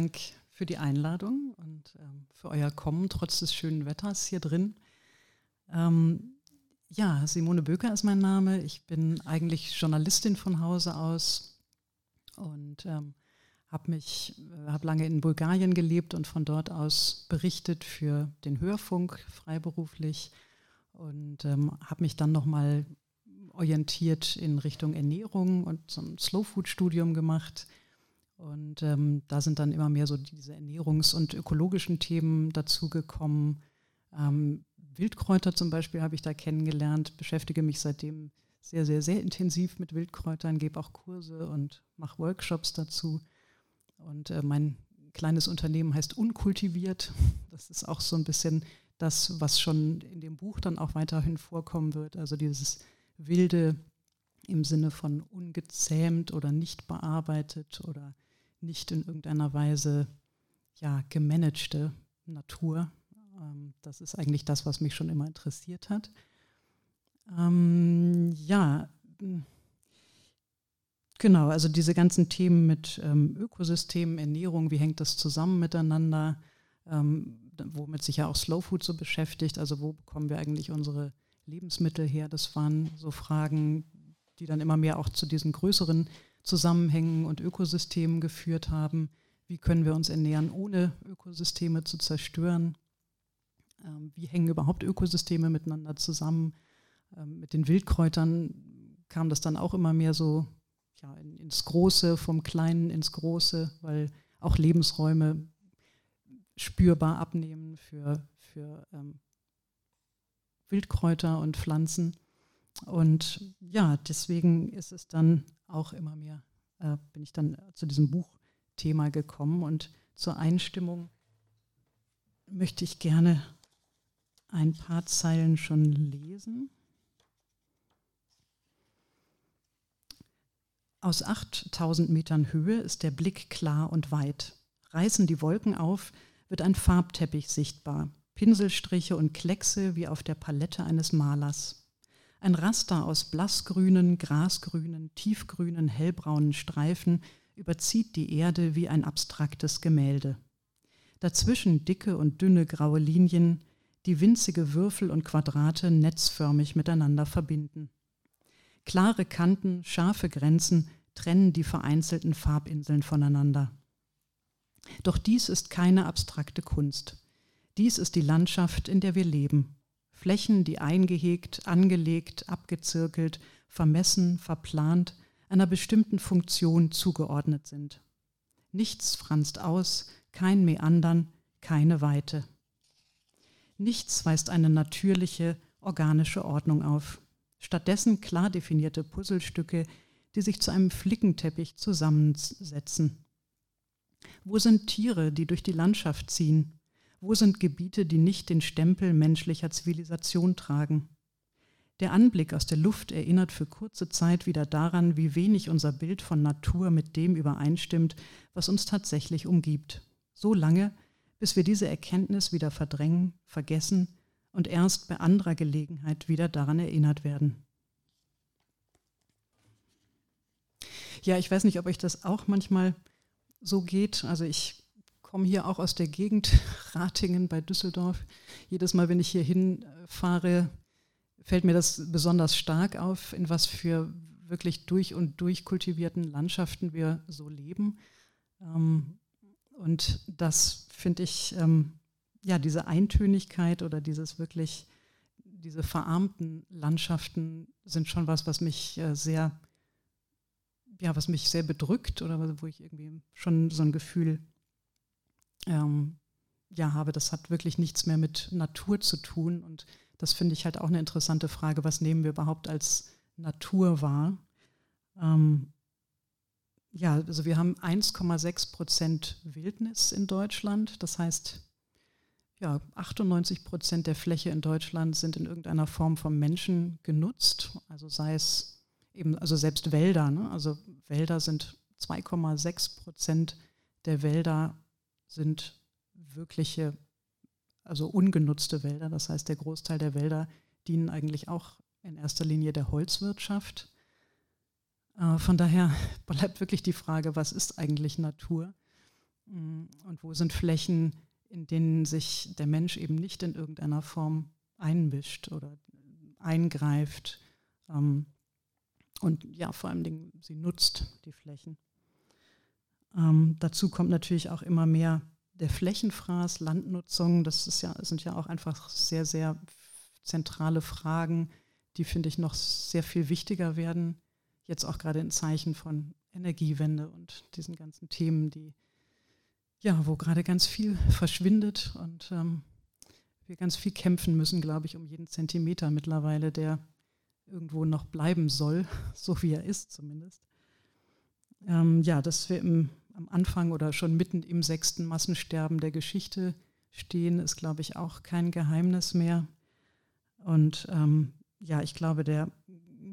Dank für die Einladung und ähm, für euer Kommen trotz des schönen Wetters hier drin. Ähm, ja, Simone Böker ist mein Name. Ich bin eigentlich Journalistin von Hause aus und ähm, habe mich, äh, lange in Bulgarien gelebt und von dort aus berichtet für den Hörfunk freiberuflich und ähm, habe mich dann nochmal orientiert in Richtung Ernährung und so ein Slow Food Studium gemacht. Und ähm, da sind dann immer mehr so diese ernährungs- und ökologischen Themen dazugekommen. Ähm, Wildkräuter zum Beispiel habe ich da kennengelernt, beschäftige mich seitdem sehr, sehr, sehr intensiv mit Wildkräutern, gebe auch Kurse und mache Workshops dazu. Und äh, mein kleines Unternehmen heißt Unkultiviert. Das ist auch so ein bisschen das, was schon in dem Buch dann auch weiterhin vorkommen wird. Also dieses wilde im Sinne von ungezähmt oder nicht bearbeitet oder nicht in irgendeiner Weise ja, gemanagte Natur. Ähm, das ist eigentlich das, was mich schon immer interessiert hat. Ähm, ja, genau, also diese ganzen Themen mit ähm, Ökosystemen, Ernährung, wie hängt das zusammen miteinander, ähm, womit sich ja auch Slow Food so beschäftigt, also wo bekommen wir eigentlich unsere Lebensmittel her? Das waren so Fragen, die dann immer mehr auch zu diesen größeren Zusammenhängen und Ökosystemen geführt haben. Wie können wir uns ernähren, ohne Ökosysteme zu zerstören? Ähm, wie hängen überhaupt Ökosysteme miteinander zusammen? Ähm, mit den Wildkräutern kam das dann auch immer mehr so ja, ins Große, vom Kleinen ins Große, weil auch Lebensräume spürbar abnehmen für, für ähm, Wildkräuter und Pflanzen. Und ja, deswegen ist es dann auch immer mehr, äh, bin ich dann zu diesem Buchthema gekommen und zur Einstimmung möchte ich gerne ein paar Zeilen schon lesen. Aus 8000 Metern Höhe ist der Blick klar und weit. Reißen die Wolken auf, wird ein Farbteppich sichtbar. Pinselstriche und Kleckse wie auf der Palette eines Malers. Ein Raster aus blassgrünen, grasgrünen, tiefgrünen, hellbraunen Streifen überzieht die Erde wie ein abstraktes Gemälde. Dazwischen dicke und dünne graue Linien, die winzige Würfel und Quadrate netzförmig miteinander verbinden. Klare Kanten, scharfe Grenzen trennen die vereinzelten Farbinseln voneinander. Doch dies ist keine abstrakte Kunst. Dies ist die Landschaft, in der wir leben. Flächen, die eingehegt, angelegt, abgezirkelt, vermessen, verplant, einer bestimmten Funktion zugeordnet sind. Nichts franzt aus, kein Meandern, keine Weite. Nichts weist eine natürliche, organische Ordnung auf. Stattdessen klar definierte Puzzlestücke, die sich zu einem Flickenteppich zusammensetzen. Wo sind Tiere, die durch die Landschaft ziehen? Wo sind Gebiete, die nicht den Stempel menschlicher Zivilisation tragen? Der Anblick aus der Luft erinnert für kurze Zeit wieder daran, wie wenig unser Bild von Natur mit dem übereinstimmt, was uns tatsächlich umgibt. So lange, bis wir diese Erkenntnis wieder verdrängen, vergessen und erst bei anderer Gelegenheit wieder daran erinnert werden. Ja, ich weiß nicht, ob euch das auch manchmal so geht. Also ich komme hier auch aus der Gegend, Ratingen bei Düsseldorf. Jedes Mal, wenn ich hier hinfahre, fällt mir das besonders stark auf, in was für wirklich durch und durch kultivierten Landschaften wir so leben. Ähm, und das finde ich, ähm, ja, diese Eintönigkeit oder dieses wirklich, diese verarmten Landschaften sind schon was, was mich äh, sehr, ja, was mich sehr bedrückt oder wo ich irgendwie schon so ein Gefühl ähm, ja, habe, das hat wirklich nichts mehr mit Natur zu tun. Und das finde ich halt auch eine interessante Frage, was nehmen wir überhaupt als Natur wahr? Ähm, ja, also wir haben 1,6 Prozent Wildnis in Deutschland. Das heißt, ja, 98 Prozent der Fläche in Deutschland sind in irgendeiner Form vom Menschen genutzt. Also sei es eben, also selbst Wälder. Ne? Also Wälder sind 2,6 Prozent der Wälder sind wirkliche, also ungenutzte Wälder. Das heißt, der Großteil der Wälder dienen eigentlich auch in erster Linie der Holzwirtschaft. Äh, von daher bleibt wirklich die Frage, was ist eigentlich Natur? Mm, und wo sind Flächen, in denen sich der Mensch eben nicht in irgendeiner Form einmischt oder eingreift. Ähm, und ja, vor allen Dingen, sie nutzt die Flächen. Ähm, dazu kommt natürlich auch immer mehr der Flächenfraß, Landnutzung. Das ist ja, sind ja auch einfach sehr, sehr zentrale Fragen, die, finde ich, noch sehr viel wichtiger werden. Jetzt auch gerade in Zeichen von Energiewende und diesen ganzen Themen, die ja, wo gerade ganz viel verschwindet und ähm, wir ganz viel kämpfen müssen, glaube ich, um jeden Zentimeter mittlerweile, der irgendwo noch bleiben soll, so wie er ist zumindest. Ähm, ja, dass wir im, am Anfang oder schon mitten im sechsten Massensterben der Geschichte stehen, ist, glaube ich, auch kein Geheimnis mehr. Und ähm, ja, ich glaube, der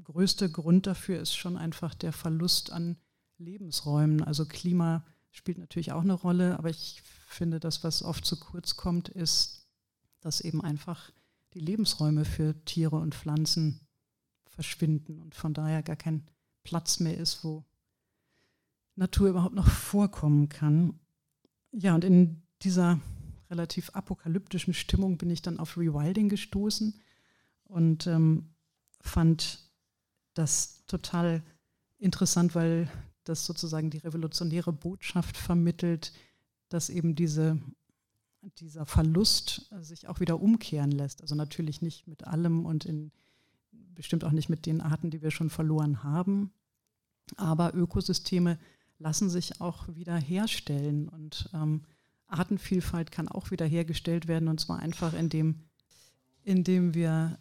größte Grund dafür ist schon einfach der Verlust an Lebensräumen. Also Klima spielt natürlich auch eine Rolle, aber ich finde, das, was oft zu kurz kommt, ist, dass eben einfach die Lebensräume für Tiere und Pflanzen verschwinden und von daher gar kein Platz mehr ist, wo Natur überhaupt noch vorkommen kann. Ja, und in dieser relativ apokalyptischen Stimmung bin ich dann auf Rewilding gestoßen und ähm, fand das total interessant, weil das sozusagen die revolutionäre Botschaft vermittelt, dass eben diese, dieser Verlust sich auch wieder umkehren lässt. Also natürlich nicht mit allem und in, bestimmt auch nicht mit den Arten, die wir schon verloren haben, aber Ökosysteme lassen sich auch wieder herstellen und ähm, Artenvielfalt kann auch wieder hergestellt werden und zwar einfach indem, indem wir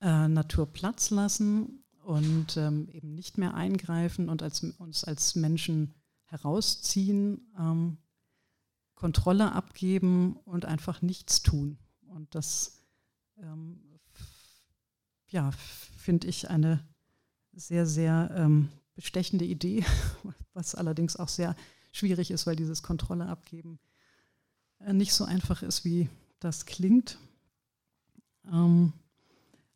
äh, Natur Platz lassen und ähm, eben nicht mehr eingreifen und als, uns als Menschen herausziehen, ähm, Kontrolle abgeben und einfach nichts tun. Und das ähm, ja, finde ich eine sehr, sehr ähm, bestechende Idee, was allerdings auch sehr schwierig ist, weil dieses Kontrolle abgeben äh, nicht so einfach ist, wie das klingt. Ähm,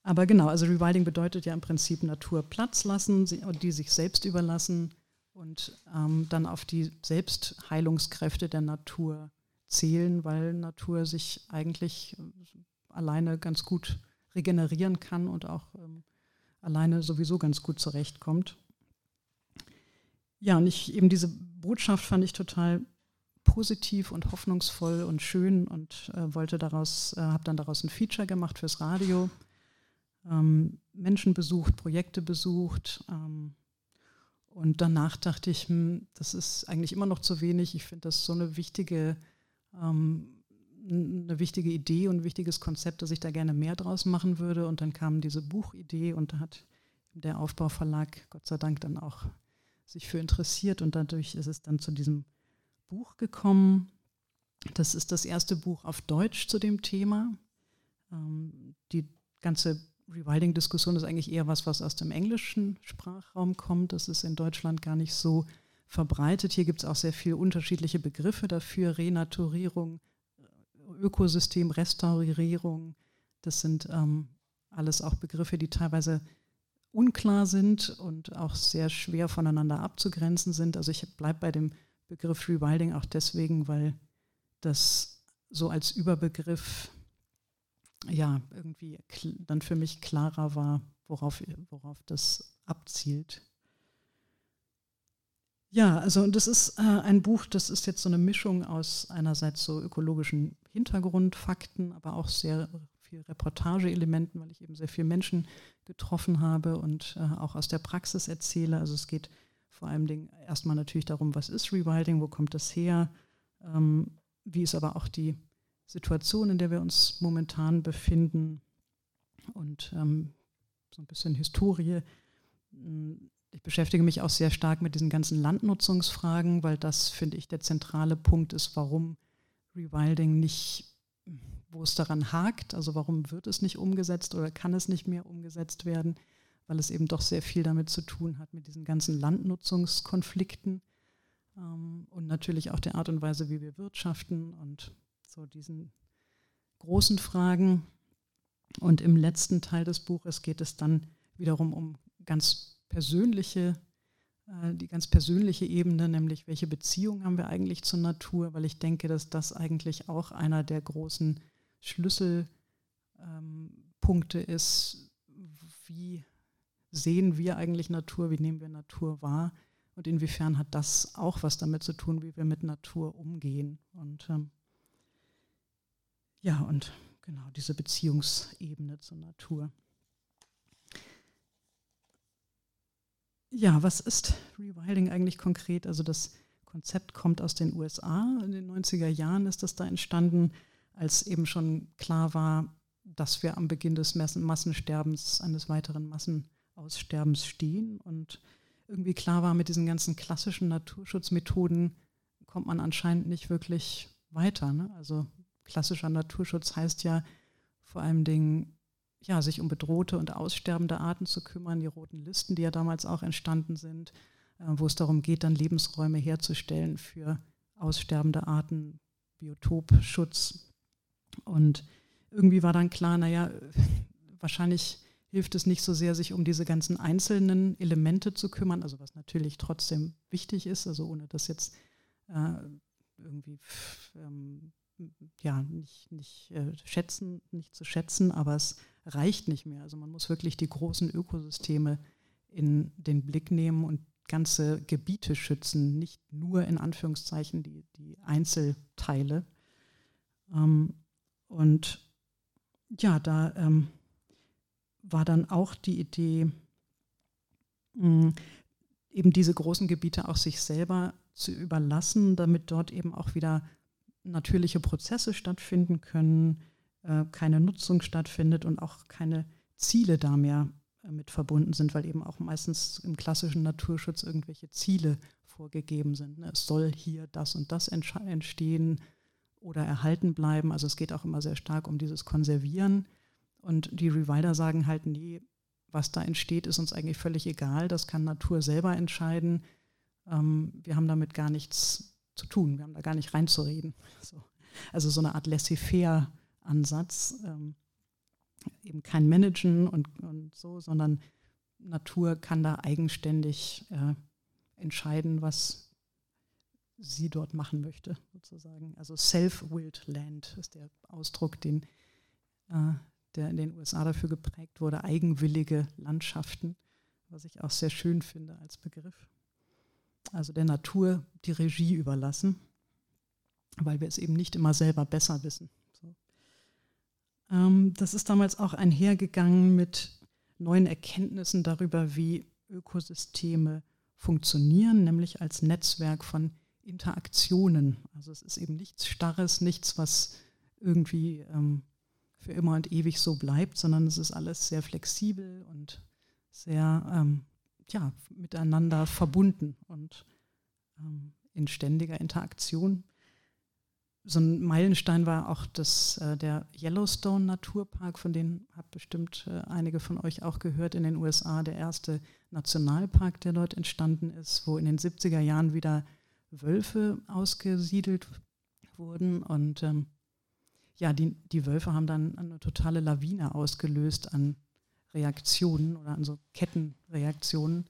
aber genau, also Rewilding bedeutet ja im Prinzip Natur Platz lassen, die sich selbst überlassen und ähm, dann auf die Selbstheilungskräfte der Natur zählen, weil Natur sich eigentlich äh, alleine ganz gut regenerieren kann und auch ähm, alleine sowieso ganz gut zurechtkommt. Ja, und ich, eben diese Botschaft fand ich total positiv und hoffnungsvoll und schön und äh, wollte daraus, äh, habe dann daraus ein Feature gemacht fürs Radio ähm, Menschen besucht, Projekte besucht. Ähm, und danach dachte ich, hm, das ist eigentlich immer noch zu wenig. Ich finde das so eine wichtige, ähm, eine wichtige Idee und ein wichtiges Konzept, dass ich da gerne mehr draus machen würde. Und dann kam diese Buchidee und da hat der Aufbauverlag Gott sei Dank dann auch sich für interessiert und dadurch ist es dann zu diesem Buch gekommen. Das ist das erste Buch auf Deutsch zu dem Thema. Ähm, die ganze Rewilding-Diskussion ist eigentlich eher was, was aus dem englischen Sprachraum kommt. Das ist in Deutschland gar nicht so verbreitet. Hier gibt es auch sehr viele unterschiedliche Begriffe dafür. Renaturierung, Ökosystem, Restaurierung. Das sind ähm, alles auch Begriffe, die teilweise unklar sind und auch sehr schwer voneinander abzugrenzen sind. Also ich bleibe bei dem Begriff Rewilding auch deswegen, weil das so als Überbegriff ja, irgendwie dann für mich klarer war, worauf, worauf das abzielt. Ja, also das ist äh, ein Buch, das ist jetzt so eine Mischung aus einerseits so ökologischen Hintergrundfakten, aber auch sehr viel Reportageelementen, weil ich eben sehr viele Menschen getroffen habe und äh, auch aus der Praxis erzähle. Also es geht vor allem Dingen erstmal natürlich darum, was ist Rewilding, wo kommt das her, ähm, wie ist aber auch die Situation, in der wir uns momentan befinden und ähm, so ein bisschen Historie. Hm, ich beschäftige mich auch sehr stark mit diesen ganzen Landnutzungsfragen, weil das, finde ich, der zentrale Punkt ist, warum Rewilding nicht, wo es daran hakt, also warum wird es nicht umgesetzt oder kann es nicht mehr umgesetzt werden, weil es eben doch sehr viel damit zu tun hat, mit diesen ganzen Landnutzungskonflikten ähm, und natürlich auch der Art und Weise, wie wir wirtschaften und so diesen großen Fragen. Und im letzten Teil des Buches geht es dann wiederum um ganz persönliche äh, die ganz persönliche Ebene, nämlich welche Beziehung haben wir eigentlich zur Natur, weil ich denke, dass das eigentlich auch einer der großen Schlüsselpunkte ähm, ist, wie sehen wir eigentlich Natur, wie nehmen wir Natur wahr und inwiefern hat das auch was damit zu tun, wie wir mit Natur umgehen. Und ähm, ja, und genau diese Beziehungsebene zur Natur. Ja, was ist Rewilding eigentlich konkret? Also das Konzept kommt aus den USA. In den 90er Jahren ist das da entstanden, als eben schon klar war, dass wir am Beginn des Massensterbens, eines weiteren Massenaussterbens stehen. Und irgendwie klar war, mit diesen ganzen klassischen Naturschutzmethoden kommt man anscheinend nicht wirklich weiter. Ne? Also klassischer Naturschutz heißt ja vor allem Dingen ja, sich um bedrohte und aussterbende Arten zu kümmern, die roten Listen, die ja damals auch entstanden sind, äh, wo es darum geht, dann Lebensräume herzustellen für aussterbende Arten, Biotopschutz. Und irgendwie war dann klar, naja, wahrscheinlich hilft es nicht so sehr, sich um diese ganzen einzelnen Elemente zu kümmern, also was natürlich trotzdem wichtig ist, also ohne das jetzt äh, irgendwie ähm, ja, nicht, nicht äh, schätzen, nicht zu schätzen, aber es reicht nicht mehr. Also man muss wirklich die großen Ökosysteme in den Blick nehmen und ganze Gebiete schützen, nicht nur in Anführungszeichen die, die Einzelteile. Ähm, und ja, da ähm, war dann auch die Idee, mh, eben diese großen Gebiete auch sich selber zu überlassen, damit dort eben auch wieder natürliche Prozesse stattfinden können, äh, keine Nutzung stattfindet und auch keine Ziele da mehr äh, mit verbunden sind, weil eben auch meistens im klassischen Naturschutz irgendwelche Ziele vorgegeben sind. Ne? Es soll hier das und das entstehen oder erhalten bleiben. Also es geht auch immer sehr stark um dieses Konservieren. Und die Rewilder sagen halt, nee, was da entsteht, ist uns eigentlich völlig egal. Das kann Natur selber entscheiden. Ähm, wir haben damit gar nichts zu tun. Wir haben da gar nicht reinzureden. So. Also so eine Art Laissez-faire-Ansatz. Ähm, eben kein Managen und, und so, sondern Natur kann da eigenständig äh, entscheiden, was sie dort machen möchte, sozusagen. Also Self-Willed Land ist der Ausdruck, den, äh, der in den USA dafür geprägt wurde, eigenwillige Landschaften, was ich auch sehr schön finde als Begriff also der Natur die Regie überlassen, weil wir es eben nicht immer selber besser wissen. So. Ähm, das ist damals auch einhergegangen mit neuen Erkenntnissen darüber, wie Ökosysteme funktionieren, nämlich als Netzwerk von Interaktionen. Also es ist eben nichts Starres, nichts, was irgendwie ähm, für immer und ewig so bleibt, sondern es ist alles sehr flexibel und sehr ähm, ja, miteinander verbunden und ähm, in ständiger Interaktion. So ein Meilenstein war auch das, äh, der Yellowstone Naturpark, von dem haben bestimmt äh, einige von euch auch gehört in den USA, der erste Nationalpark, der dort entstanden ist, wo in den 70er Jahren wieder Wölfe ausgesiedelt wurden. Und ähm, ja, die, die Wölfe haben dann eine totale Lawine ausgelöst an Reaktionen oder an so Kettenreaktionen.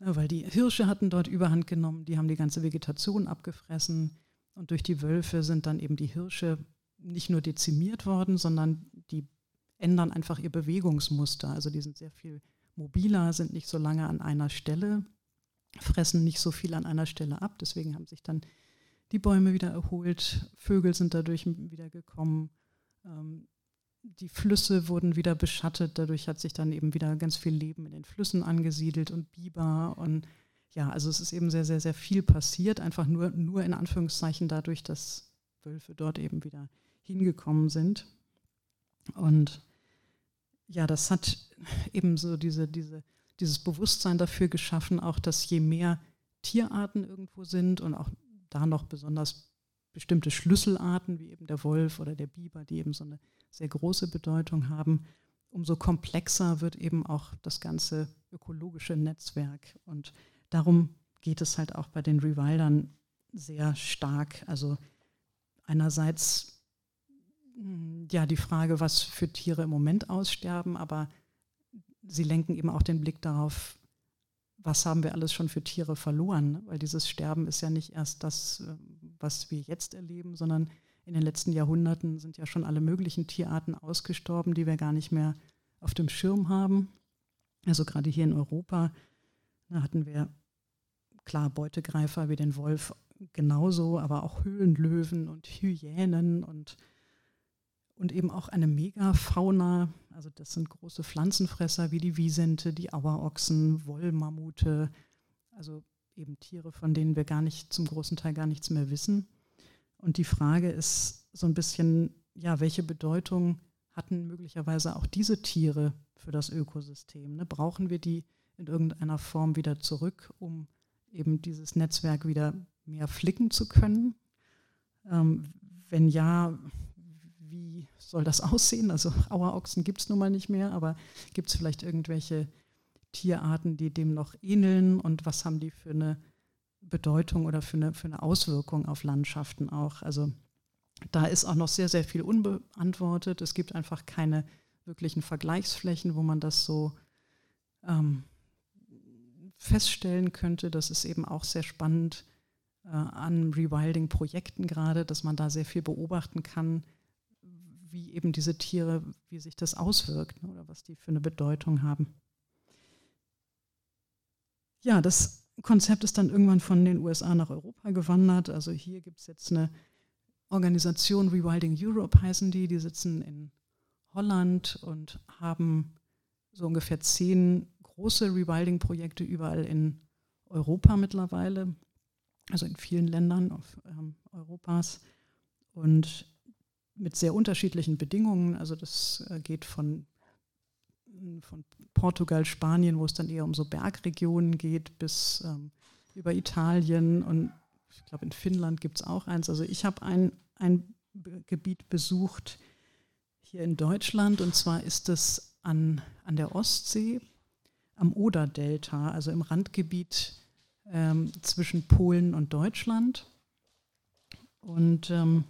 Ja, weil die Hirsche hatten dort Überhand genommen, die haben die ganze Vegetation abgefressen und durch die Wölfe sind dann eben die Hirsche nicht nur dezimiert worden, sondern die ändern einfach ihr Bewegungsmuster. Also die sind sehr viel mobiler, sind nicht so lange an einer Stelle, fressen nicht so viel an einer Stelle ab. Deswegen haben sich dann die Bäume wieder erholt, Vögel sind dadurch wieder gekommen. Ähm, die Flüsse wurden wieder beschattet, dadurch hat sich dann eben wieder ganz viel Leben in den Flüssen angesiedelt und Biber und ja, also es ist eben sehr, sehr, sehr viel passiert, einfach nur, nur in Anführungszeichen dadurch, dass Wölfe dort eben wieder hingekommen sind. Und ja, das hat eben so diese, diese, dieses Bewusstsein dafür geschaffen, auch dass je mehr Tierarten irgendwo sind und auch da noch besonders bestimmte Schlüsselarten, wie eben der Wolf oder der Biber, die eben so eine sehr große Bedeutung haben, umso komplexer wird eben auch das ganze ökologische Netzwerk. Und darum geht es halt auch bei den Rewildern sehr stark. Also einerseits hm, ja die Frage, was für Tiere im Moment aussterben, aber sie lenken eben auch den Blick darauf, was haben wir alles schon für Tiere verloren? Weil dieses Sterben ist ja nicht erst das, äh, was wir jetzt erleben, sondern in den letzten Jahrhunderten sind ja schon alle möglichen Tierarten ausgestorben, die wir gar nicht mehr auf dem Schirm haben. Also gerade hier in Europa da hatten wir klar Beutegreifer wie den Wolf genauso, aber auch Höhlenlöwen und Hyänen und, und eben auch eine Megafauna. Also das sind große Pflanzenfresser wie die Wiesente, die Auerochsen, Wollmammute, also eben Tiere, von denen wir gar nicht zum großen Teil gar nichts mehr wissen. Und die Frage ist so ein bisschen, ja, welche Bedeutung hatten möglicherweise auch diese Tiere für das Ökosystem? Ne? Brauchen wir die in irgendeiner Form wieder zurück, um eben dieses Netzwerk wieder mehr flicken zu können? Ähm, wenn ja, wie soll das aussehen? Also Auerochsen gibt es nun mal nicht mehr, aber gibt es vielleicht irgendwelche Tierarten, die dem noch ähneln und was haben die für eine Bedeutung oder für eine, für eine Auswirkung auf Landschaften auch? Also da ist auch noch sehr, sehr viel unbeantwortet. Es gibt einfach keine wirklichen Vergleichsflächen, wo man das so ähm, feststellen könnte. Das ist eben auch sehr spannend äh, an Rewilding-Projekten gerade, dass man da sehr viel beobachten kann, wie eben diese Tiere, wie sich das auswirkt ne, oder was die für eine Bedeutung haben. Ja, das Konzept ist dann irgendwann von den USA nach Europa gewandert. Also hier gibt es jetzt eine Organisation, Rewilding Europe heißen die, die sitzen in Holland und haben so ungefähr zehn große Rewilding-Projekte überall in Europa mittlerweile, also in vielen Ländern auf, ähm, Europas und mit sehr unterschiedlichen Bedingungen. Also das äh, geht von, von Portugal, Spanien, wo es dann eher um so Bergregionen geht, bis ähm, über Italien und ich glaube in Finnland gibt es auch eins. Also ich habe ein, ein Gebiet besucht hier in Deutschland und zwar ist es an, an der Ostsee am Oder-Delta, also im Randgebiet ähm, zwischen Polen und Deutschland. Und ähm,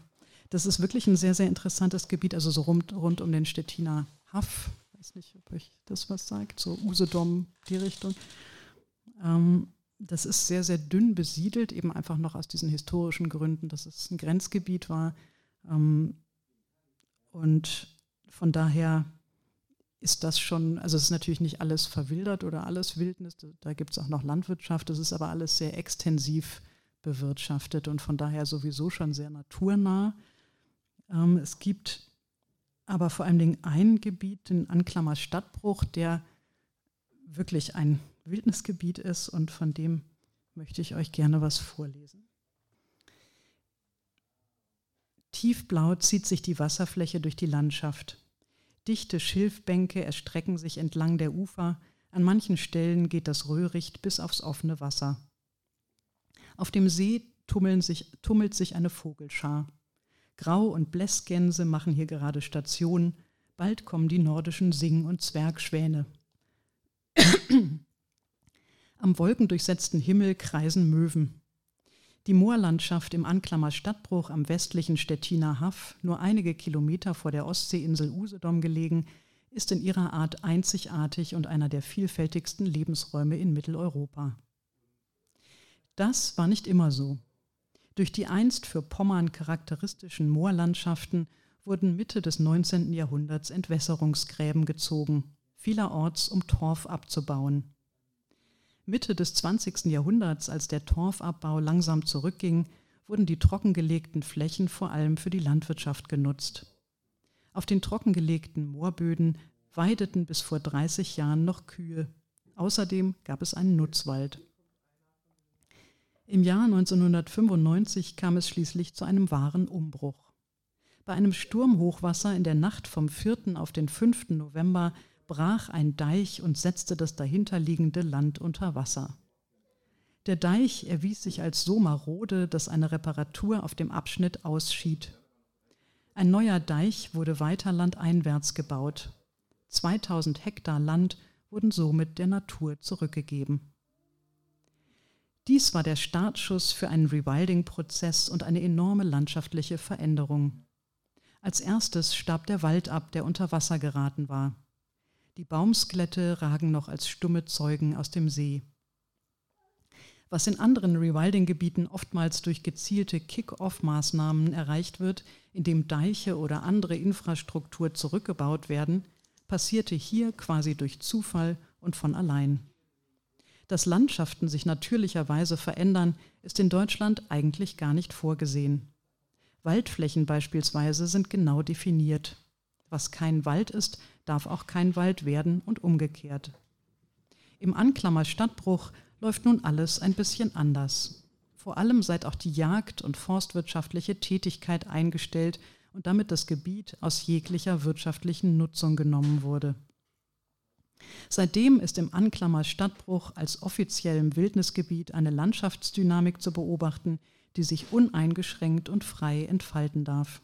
das ist wirklich ein sehr, sehr interessantes Gebiet, also so rund, rund um den Stettiner Haff. Ich weiß nicht, ob euch das was sagt, so Usedom, die Richtung. Ähm, das ist sehr, sehr dünn besiedelt, eben einfach noch aus diesen historischen Gründen, dass es ein Grenzgebiet war. Ähm, und von daher ist das schon, also es ist natürlich nicht alles verwildert oder alles Wildnis, da gibt es auch noch Landwirtschaft, das ist aber alles sehr extensiv bewirtschaftet und von daher sowieso schon sehr naturnah. Ähm, es gibt aber vor allen Dingen ein Gebiet, den Anklammer Stadtbruch, der wirklich ein Wildnisgebiet ist und von dem möchte ich euch gerne was vorlesen. Tiefblau zieht sich die Wasserfläche durch die Landschaft. Dichte Schilfbänke erstrecken sich entlang der Ufer, an manchen Stellen geht das Röhricht bis aufs offene Wasser. Auf dem See sich, tummelt sich eine Vogelschar. Grau- und Blässgänse machen hier gerade Station, bald kommen die nordischen Sing- und Zwergschwäne. Am wolkendurchsetzten Himmel kreisen Möwen. Die Moorlandschaft im Anklammer Stadtbruch am westlichen Stettiner Haff, nur einige Kilometer vor der Ostseeinsel Usedom gelegen, ist in ihrer Art einzigartig und einer der vielfältigsten Lebensräume in Mitteleuropa. Das war nicht immer so. Durch die einst für Pommern charakteristischen Moorlandschaften wurden Mitte des 19. Jahrhunderts Entwässerungsgräben gezogen, vielerorts um Torf abzubauen. Mitte des 20. Jahrhunderts, als der Torfabbau langsam zurückging, wurden die trockengelegten Flächen vor allem für die Landwirtschaft genutzt. Auf den trockengelegten Moorböden weideten bis vor 30 Jahren noch Kühe. Außerdem gab es einen Nutzwald. Im Jahr 1995 kam es schließlich zu einem wahren Umbruch. Bei einem Sturmhochwasser in der Nacht vom 4. auf den 5. November brach ein Deich und setzte das dahinterliegende Land unter Wasser. Der Deich erwies sich als so marode, dass eine Reparatur auf dem Abschnitt ausschied. Ein neuer Deich wurde weiter landeinwärts gebaut. 2000 Hektar Land wurden somit der Natur zurückgegeben. Dies war der Startschuss für einen Rewilding-Prozess und eine enorme landschaftliche Veränderung. Als erstes starb der Wald ab, der unter Wasser geraten war. Die Baumskelette ragen noch als stumme Zeugen aus dem See. Was in anderen Rewilding-Gebieten oftmals durch gezielte Kick-off-Maßnahmen erreicht wird, indem Deiche oder andere Infrastruktur zurückgebaut werden, passierte hier quasi durch Zufall und von allein. Dass Landschaften sich natürlicherweise verändern, ist in Deutschland eigentlich gar nicht vorgesehen. Waldflächen beispielsweise sind genau definiert. Was kein Wald ist, darf auch kein Wald werden und umgekehrt. Im Anklammer Stadtbruch läuft nun alles ein bisschen anders. Vor allem seit auch die Jagd und forstwirtschaftliche Tätigkeit eingestellt und damit das Gebiet aus jeglicher wirtschaftlichen Nutzung genommen wurde. Seitdem ist im Anklammer Stadtbruch als offiziellem Wildnisgebiet eine Landschaftsdynamik zu beobachten, die sich uneingeschränkt und frei entfalten darf.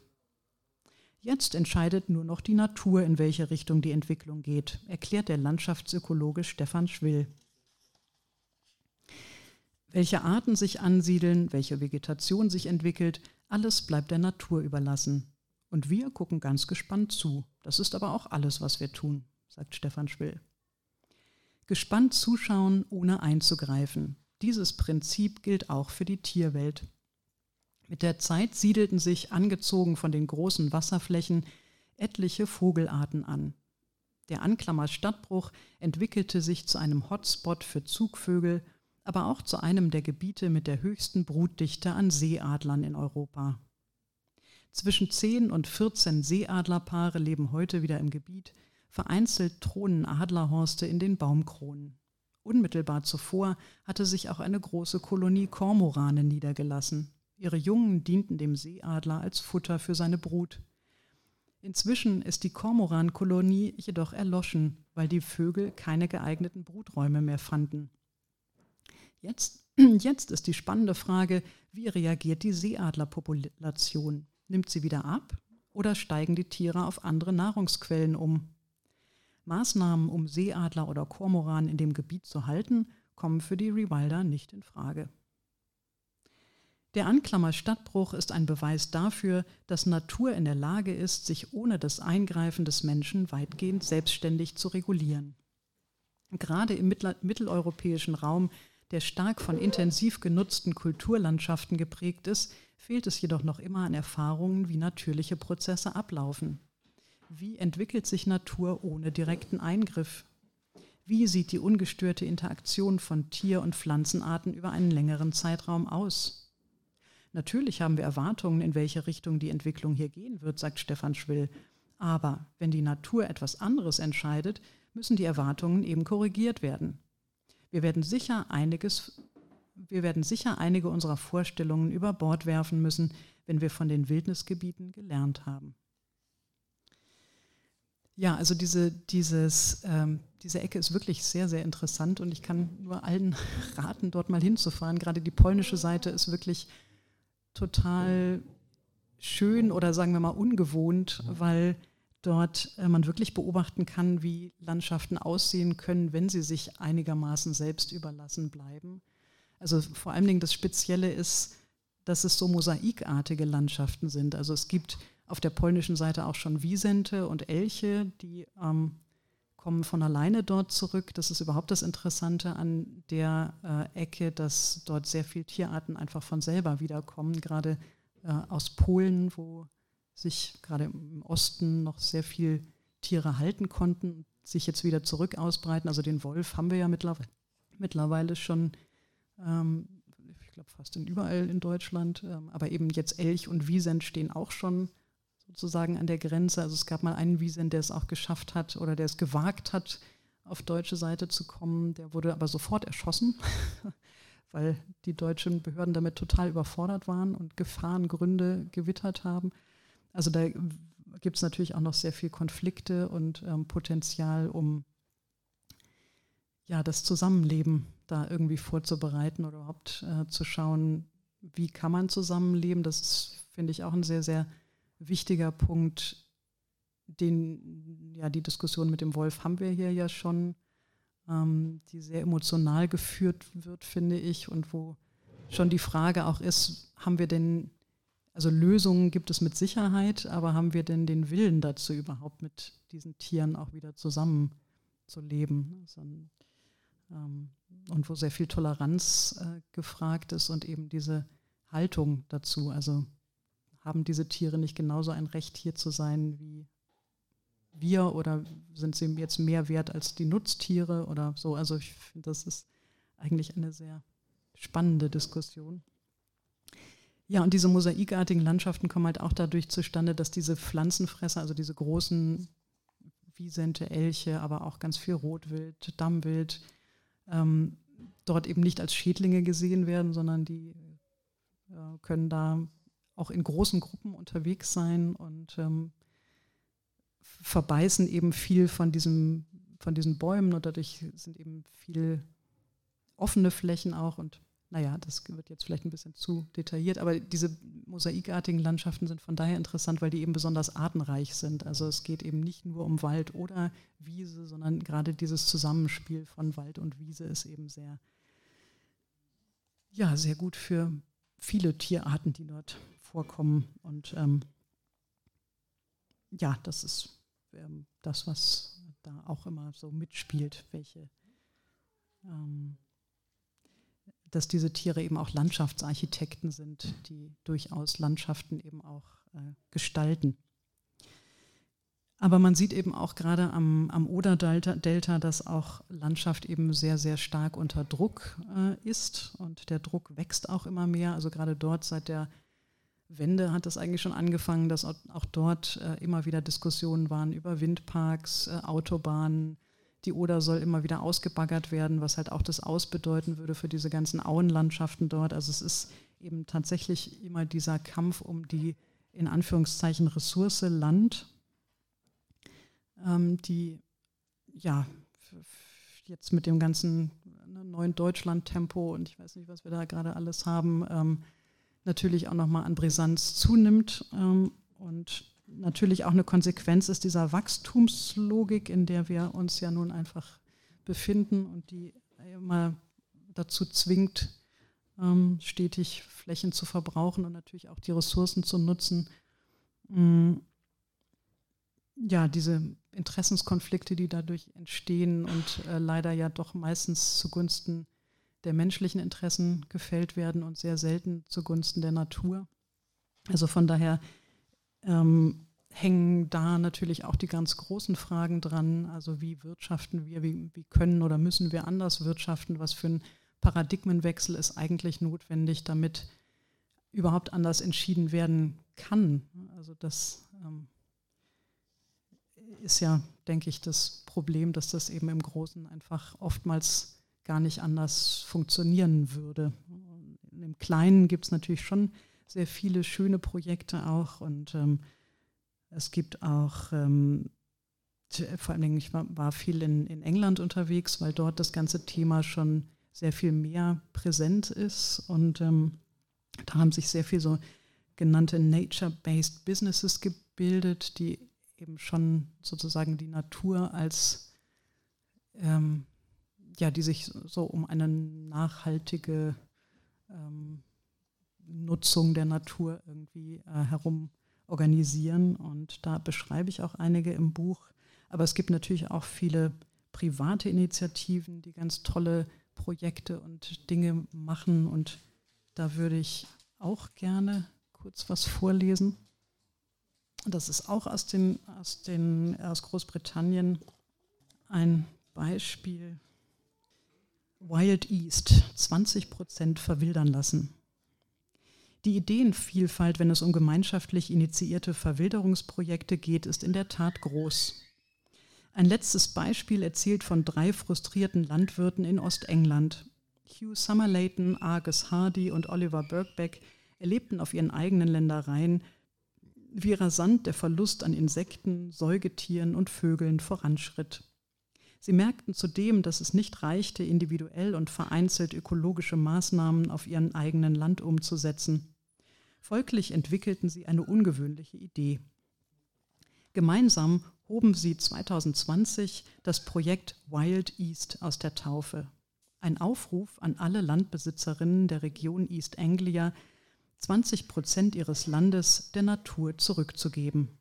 Jetzt entscheidet nur noch die Natur, in welche Richtung die Entwicklung geht, erklärt der Landschaftsökologe Stefan Schwill. Welche Arten sich ansiedeln, welche Vegetation sich entwickelt, alles bleibt der Natur überlassen. Und wir gucken ganz gespannt zu. Das ist aber auch alles, was wir tun, sagt Stefan Schwill. Gespannt zuschauen, ohne einzugreifen. Dieses Prinzip gilt auch für die Tierwelt. Mit der Zeit siedelten sich, angezogen von den großen Wasserflächen, etliche Vogelarten an. Der Anklammer Stadtbruch entwickelte sich zu einem Hotspot für Zugvögel, aber auch zu einem der Gebiete mit der höchsten Brutdichte an Seeadlern in Europa. Zwischen 10 und 14 Seeadlerpaare leben heute wieder im Gebiet, vereinzelt thronen Adlerhorste in den Baumkronen. Unmittelbar zuvor hatte sich auch eine große Kolonie Kormorane niedergelassen. Ihre Jungen dienten dem Seeadler als Futter für seine Brut. Inzwischen ist die Kormorankolonie jedoch erloschen, weil die Vögel keine geeigneten Bruträume mehr fanden. Jetzt, jetzt ist die spannende Frage, wie reagiert die Seeadlerpopulation? Nimmt sie wieder ab oder steigen die Tiere auf andere Nahrungsquellen um? Maßnahmen, um Seeadler oder Kormoran in dem Gebiet zu halten, kommen für die Rewilder nicht in Frage. Der Anklammer Stadtbruch ist ein Beweis dafür, dass Natur in der Lage ist, sich ohne das Eingreifen des Menschen weitgehend selbstständig zu regulieren. Gerade im mitteleuropäischen Raum, der stark von intensiv genutzten Kulturlandschaften geprägt ist, fehlt es jedoch noch immer an Erfahrungen, wie natürliche Prozesse ablaufen. Wie entwickelt sich Natur ohne direkten Eingriff? Wie sieht die ungestörte Interaktion von Tier- und Pflanzenarten über einen längeren Zeitraum aus? Natürlich haben wir Erwartungen, in welche Richtung die Entwicklung hier gehen wird, sagt Stefan Schwill. Aber wenn die Natur etwas anderes entscheidet, müssen die Erwartungen eben korrigiert werden. Wir werden sicher einiges, wir werden sicher einige unserer Vorstellungen über Bord werfen müssen, wenn wir von den Wildnisgebieten gelernt haben. Ja, also diese, dieses, ähm, diese Ecke ist wirklich sehr, sehr interessant und ich kann nur allen raten, dort mal hinzufahren. Gerade die polnische Seite ist wirklich total schön oder sagen wir mal ungewohnt, weil dort äh, man wirklich beobachten kann, wie Landschaften aussehen können, wenn sie sich einigermaßen selbst überlassen bleiben. Also vor allen Dingen das Spezielle ist, dass es so mosaikartige Landschaften sind. Also es gibt auf der polnischen Seite auch schon Wiesente und Elche, die ähm, kommen von alleine dort zurück. Das ist überhaupt das Interessante an der äh, Ecke, dass dort sehr viele Tierarten einfach von selber wiederkommen, gerade äh, aus Polen, wo sich gerade im Osten noch sehr viele Tiere halten konnten, sich jetzt wieder zurück ausbreiten. Also den Wolf haben wir ja mittlerweile, mittlerweile schon, ähm, ich glaube fast in überall in Deutschland, ähm, aber eben jetzt Elch und Wiesent stehen auch schon sozusagen an der Grenze. Also es gab mal einen Wiesen, der es auch geschafft hat oder der es gewagt hat, auf deutsche Seite zu kommen. Der wurde aber sofort erschossen, weil die deutschen Behörden damit total überfordert waren und Gefahrengründe gewittert haben. Also da gibt es natürlich auch noch sehr viel Konflikte und ähm, Potenzial, um ja, das Zusammenleben da irgendwie vorzubereiten oder überhaupt äh, zu schauen, wie kann man zusammenleben. Das finde ich, auch ein sehr, sehr wichtiger Punkt, den, ja, die Diskussion mit dem Wolf haben wir hier ja schon, ähm, die sehr emotional geführt wird, finde ich, und wo schon die Frage auch ist, haben wir denn, also Lösungen gibt es mit Sicherheit, aber haben wir denn den Willen dazu überhaupt mit diesen Tieren auch wieder zusammenzuleben? Also, ähm, und wo sehr viel Toleranz äh, gefragt ist und eben diese Haltung dazu. Also haben diese Tiere nicht genauso ein Recht, hier zu sein wie wir oder sind sie jetzt mehr wert als die Nutztiere oder so? Also ich finde, das ist eigentlich eine sehr spannende Diskussion. Ja, und diese mosaikartigen Landschaften kommen halt auch dadurch zustande, dass diese Pflanzenfresser, also diese großen Wiesente, Elche, aber auch ganz viel Rotwild, Dammwild, ähm, dort eben nicht als Schädlinge gesehen werden, sondern die äh, können da auch in großen Gruppen unterwegs sein und ähm, verbeißen eben viel von, diesem, von diesen Bäumen und dadurch sind eben viel offene Flächen auch und naja, das wird jetzt vielleicht ein bisschen zu detailliert, aber diese mosaikartigen Landschaften sind von daher interessant, weil die eben besonders artenreich sind. Also es geht eben nicht nur um Wald oder Wiese, sondern gerade dieses Zusammenspiel von Wald und Wiese ist eben sehr, ja, sehr gut für viele Tierarten, die dort vorkommen. Und ähm, ja, das ist ähm, das, was da auch immer so mitspielt, welche, ähm, dass diese Tiere eben auch Landschaftsarchitekten sind, die durchaus Landschaften eben auch äh, gestalten. Aber man sieht eben auch gerade am, am Oder-Delta, dass auch Landschaft eben sehr, sehr stark unter Druck äh, ist und der Druck wächst auch immer mehr. Also gerade dort seit der Wende hat es eigentlich schon angefangen, dass auch dort äh, immer wieder Diskussionen waren über Windparks, äh, Autobahnen. Die Oder soll immer wieder ausgebaggert werden, was halt auch das Ausbedeuten würde für diese ganzen Auenlandschaften dort. Also es ist eben tatsächlich immer dieser Kampf um die in Anführungszeichen Ressource Land ähm, die ja jetzt mit dem ganzen ne, neuen Deutschland-Tempo und ich weiß nicht, was wir da gerade alles haben, ähm, natürlich auch nochmal an Brisanz zunimmt ähm, und natürlich auch eine Konsequenz ist dieser Wachstumslogik, in der wir uns ja nun einfach befinden und die immer dazu zwingt, ähm, stetig Flächen zu verbrauchen und natürlich auch die Ressourcen zu nutzen. Ähm, ja, diese Interessenskonflikte, die dadurch entstehen und äh, leider ja doch meistens zugunsten der menschlichen Interessen gefällt werden und sehr selten zugunsten der Natur. Also von daher ähm, hängen da natürlich auch die ganz großen Fragen dran. Also wie wirtschaften wir, wie, wie können oder müssen wir anders wirtschaften? Was für ein Paradigmenwechsel ist eigentlich notwendig, damit überhaupt anders entschieden werden kann? Also das ähm, ist ja, denke ich, das Problem, dass das eben im Großen einfach oftmals gar nicht anders funktionieren würde. Im Kleinen gibt es natürlich schon sehr viele schöne Projekte auch und ähm, es gibt auch, ähm, vor allen Dingen, ich war, war viel in, in England unterwegs, weil dort das ganze Thema schon sehr viel mehr präsent ist und ähm, da haben sich sehr viel so genannte Nature-Based Businesses gebildet, die eben schon sozusagen die Natur als, ähm, ja, die sich so um eine nachhaltige ähm, Nutzung der Natur irgendwie äh, herum organisieren. Und da beschreibe ich auch einige im Buch. Aber es gibt natürlich auch viele private Initiativen, die ganz tolle Projekte und Dinge machen. Und da würde ich auch gerne kurz was vorlesen. Das ist auch aus, den, aus, den, aus Großbritannien ein Beispiel. Wild East, 20 Prozent verwildern lassen. Die Ideenvielfalt, wenn es um gemeinschaftlich initiierte Verwilderungsprojekte geht, ist in der Tat groß. Ein letztes Beispiel erzählt von drei frustrierten Landwirten in Ostengland. Hugh Summerlayton, Argus Hardy und Oliver Birkbeck erlebten auf ihren eigenen Ländereien, wie rasant der Verlust an Insekten, Säugetieren und Vögeln voranschritt. Sie merkten zudem, dass es nicht reichte, individuell und vereinzelt ökologische Maßnahmen auf ihren eigenen Land umzusetzen. Folglich entwickelten sie eine ungewöhnliche Idee. Gemeinsam hoben sie 2020 das Projekt Wild East aus der Taufe. Ein Aufruf an alle Landbesitzerinnen der Region East Anglia, 20 Prozent ihres Landes der Natur zurückzugeben.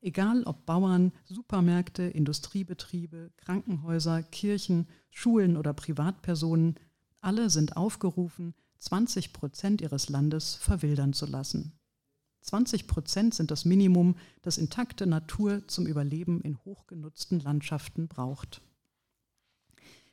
Egal ob Bauern, Supermärkte, Industriebetriebe, Krankenhäuser, Kirchen, Schulen oder Privatpersonen, alle sind aufgerufen, 20 Prozent ihres Landes verwildern zu lassen. 20 Prozent sind das Minimum, das intakte Natur zum Überleben in hochgenutzten Landschaften braucht.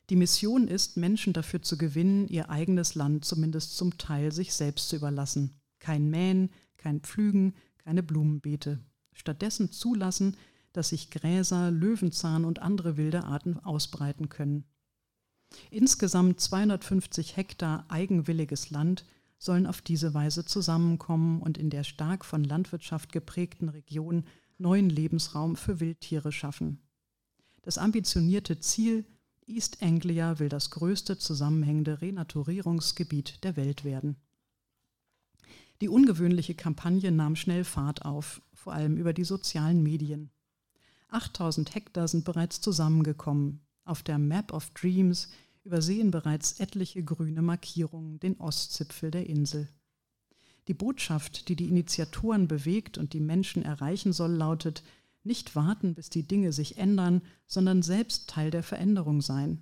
Die Mission ist, Menschen dafür zu gewinnen, ihr eigenes Land zumindest zum Teil sich selbst zu überlassen. Kein Mähen, kein Pflügen, keine Blumenbeete stattdessen zulassen, dass sich Gräser, Löwenzahn und andere wilde Arten ausbreiten können. Insgesamt 250 Hektar eigenwilliges Land sollen auf diese Weise zusammenkommen und in der stark von Landwirtschaft geprägten Region neuen Lebensraum für Wildtiere schaffen. Das ambitionierte Ziel East Anglia will das größte zusammenhängende Renaturierungsgebiet der Welt werden. Die ungewöhnliche Kampagne nahm schnell Fahrt auf vor allem über die sozialen Medien. 8000 Hektar sind bereits zusammengekommen. Auf der Map of Dreams übersehen bereits etliche grüne Markierungen den Ostzipfel der Insel. Die Botschaft, die die Initiatoren bewegt und die Menschen erreichen soll, lautet, nicht warten, bis die Dinge sich ändern, sondern selbst Teil der Veränderung sein.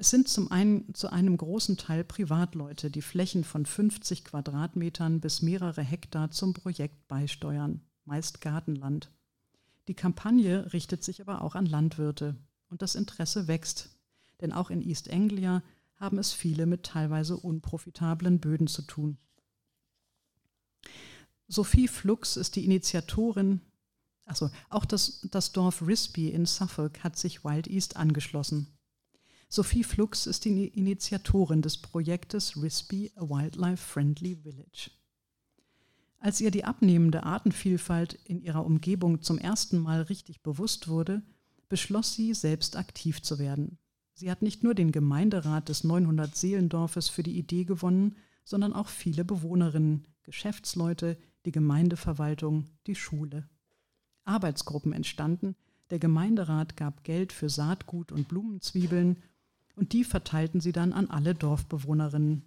Es sind zum einen zu einem großen Teil Privatleute, die Flächen von 50 Quadratmetern bis mehrere Hektar zum Projekt beisteuern, meist Gartenland. Die Kampagne richtet sich aber auch an Landwirte und das Interesse wächst, denn auch in East Anglia haben es viele mit teilweise unprofitablen Böden zu tun. Sophie Flux ist die Initiatorin, also auch das, das Dorf Risby in Suffolk hat sich Wild East angeschlossen. Sophie Flux ist die Initiatorin des Projektes RISPY, a Wildlife Friendly Village. Als ihr die abnehmende Artenvielfalt in ihrer Umgebung zum ersten Mal richtig bewusst wurde, beschloss sie, selbst aktiv zu werden. Sie hat nicht nur den Gemeinderat des 900-Seelendorfes für die Idee gewonnen, sondern auch viele Bewohnerinnen, Geschäftsleute, die Gemeindeverwaltung, die Schule. Arbeitsgruppen entstanden, der Gemeinderat gab Geld für Saatgut und Blumenzwiebeln und die verteilten sie dann an alle Dorfbewohnerinnen.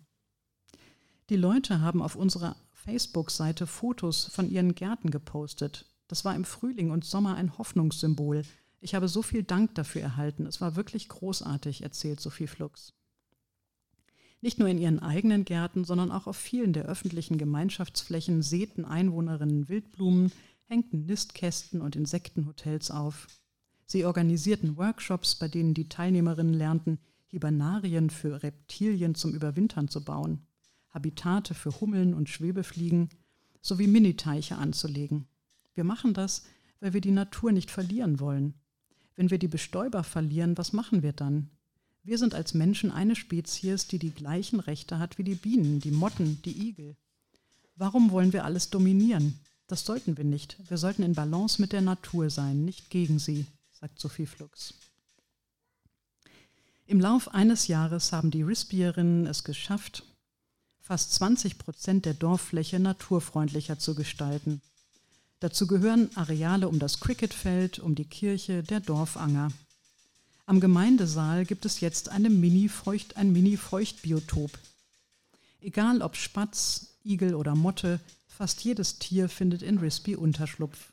Die Leute haben auf unserer Facebook-Seite Fotos von ihren Gärten gepostet. Das war im Frühling und Sommer ein Hoffnungssymbol. Ich habe so viel Dank dafür erhalten. Es war wirklich großartig, erzählt Sophie Flux. Nicht nur in ihren eigenen Gärten, sondern auch auf vielen der öffentlichen Gemeinschaftsflächen säten Einwohnerinnen Wildblumen, hängten Nistkästen und Insektenhotels auf. Sie organisierten Workshops, bei denen die Teilnehmerinnen lernten, Hibernarien für Reptilien zum Überwintern zu bauen, Habitate für Hummeln und Schwebefliegen sowie Miniteiche anzulegen. Wir machen das, weil wir die Natur nicht verlieren wollen. Wenn wir die Bestäuber verlieren, was machen wir dann? Wir sind als Menschen eine Spezies, die die gleichen Rechte hat wie die Bienen, die Motten, die Igel. Warum wollen wir alles dominieren? Das sollten wir nicht. Wir sollten in Balance mit der Natur sein, nicht gegen sie, sagt Sophie Flux. Im Lauf eines Jahres haben die Rispierinnen es geschafft, fast 20 Prozent der Dorffläche naturfreundlicher zu gestalten. Dazu gehören Areale um das Cricketfeld, um die Kirche, der Dorfanger. Am Gemeindesaal gibt es jetzt eine Mini-Feucht, ein Mini-Feuchtbiotop. Egal ob Spatz, Igel oder Motte, fast jedes Tier findet in Risby Unterschlupf.